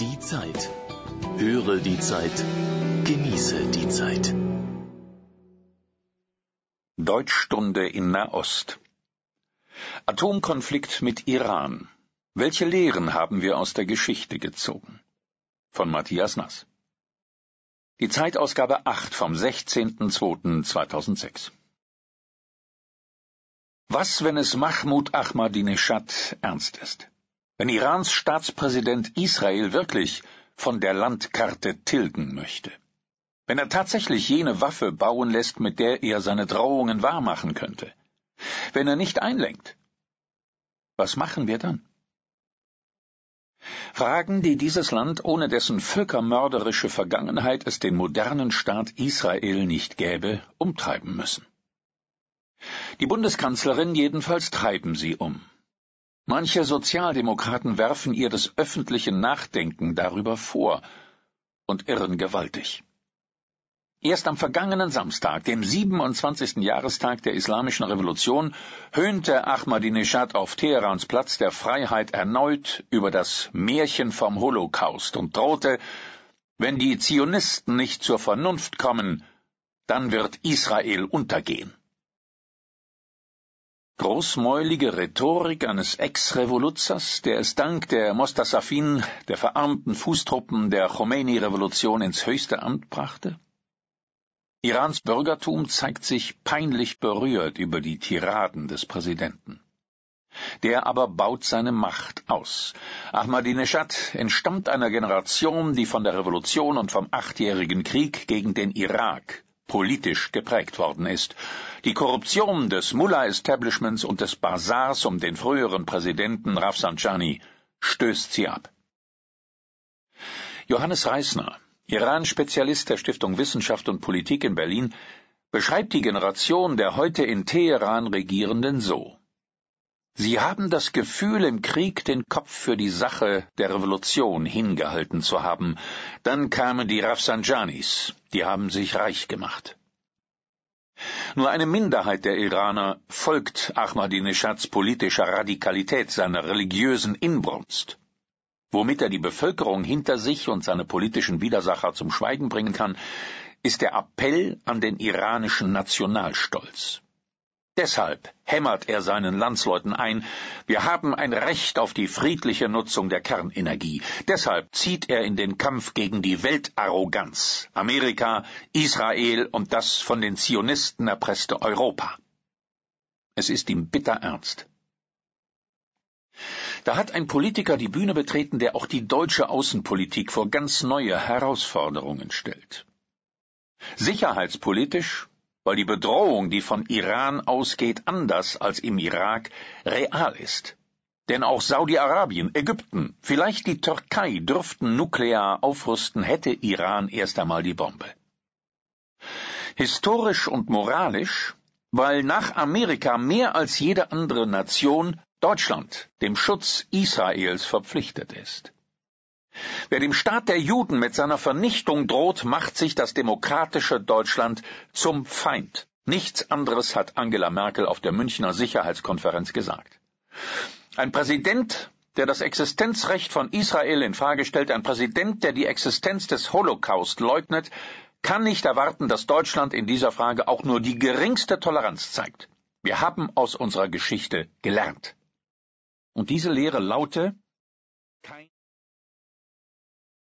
Die Zeit. Höre die Zeit. Genieße die Zeit. Deutschstunde in Nahost. Atomkonflikt mit Iran. Welche Lehren haben wir aus der Geschichte gezogen? Von Matthias Nass. Die Zeitausgabe 8 vom 16.02.2006. Was, wenn es Mahmoud Ahmadinejad ernst ist? Wenn Irans Staatspräsident Israel wirklich von der Landkarte tilgen möchte? Wenn er tatsächlich jene Waffe bauen lässt, mit der er seine Drohungen wahrmachen könnte? Wenn er nicht einlenkt? Was machen wir dann? Fragen, die dieses Land ohne dessen völkermörderische Vergangenheit es den modernen Staat Israel nicht gäbe, umtreiben müssen. Die Bundeskanzlerin jedenfalls treiben sie um. Manche Sozialdemokraten werfen ihr das öffentliche Nachdenken darüber vor und irren gewaltig. Erst am vergangenen Samstag, dem 27. Jahrestag der Islamischen Revolution, höhnte Ahmadinejad auf Teherans Platz der Freiheit erneut über das Märchen vom Holocaust und drohte, wenn die Zionisten nicht zur Vernunft kommen, dann wird Israel untergehen. Großmäulige Rhetorik eines Ex-Revoluzers, der es dank der Mostasafin, der verarmten Fußtruppen der Khomeini-Revolution ins höchste Amt brachte? Irans Bürgertum zeigt sich peinlich berührt über die Tiraden des Präsidenten. Der aber baut seine Macht aus. Ahmadinejad entstammt einer Generation, die von der Revolution und vom achtjährigen Krieg gegen den Irak politisch geprägt worden ist. Die Korruption des Mullah-Establishments und des Bazars um den früheren Präsidenten Rafsanjani stößt sie ab. Johannes Reisner, Iran-Spezialist der Stiftung Wissenschaft und Politik in Berlin, beschreibt die Generation der heute in Teheran Regierenden so. Sie haben das Gefühl, im Krieg den Kopf für die Sache der Revolution hingehalten zu haben. Dann kamen die Rafsanjanis, die haben sich reich gemacht. Nur eine Minderheit der Iraner folgt Ahmadinejads politischer Radikalität, seiner religiösen Inbrunst. Womit er die Bevölkerung hinter sich und seine politischen Widersacher zum Schweigen bringen kann, ist der Appell an den iranischen Nationalstolz. Deshalb hämmert er seinen Landsleuten ein, wir haben ein Recht auf die friedliche Nutzung der Kernenergie. Deshalb zieht er in den Kampf gegen die Weltarroganz, Amerika, Israel und das von den Zionisten erpresste Europa. Es ist ihm bitter ernst. Da hat ein Politiker die Bühne betreten, der auch die deutsche Außenpolitik vor ganz neue Herausforderungen stellt. Sicherheitspolitisch weil die Bedrohung, die von Iran ausgeht, anders als im Irak, real ist. Denn auch Saudi-Arabien, Ägypten, vielleicht die Türkei dürften nuklear aufrüsten, hätte Iran erst einmal die Bombe. Historisch und moralisch, weil nach Amerika mehr als jede andere Nation Deutschland dem Schutz Israels verpflichtet ist. Wer dem Staat der Juden mit seiner Vernichtung droht, macht sich das demokratische Deutschland zum Feind. Nichts anderes hat Angela Merkel auf der Münchner Sicherheitskonferenz gesagt. Ein Präsident, der das Existenzrecht von Israel in Frage stellt, ein Präsident, der die Existenz des Holocaust leugnet, kann nicht erwarten, dass Deutschland in dieser Frage auch nur die geringste Toleranz zeigt. Wir haben aus unserer Geschichte gelernt. Und diese Lehre laute,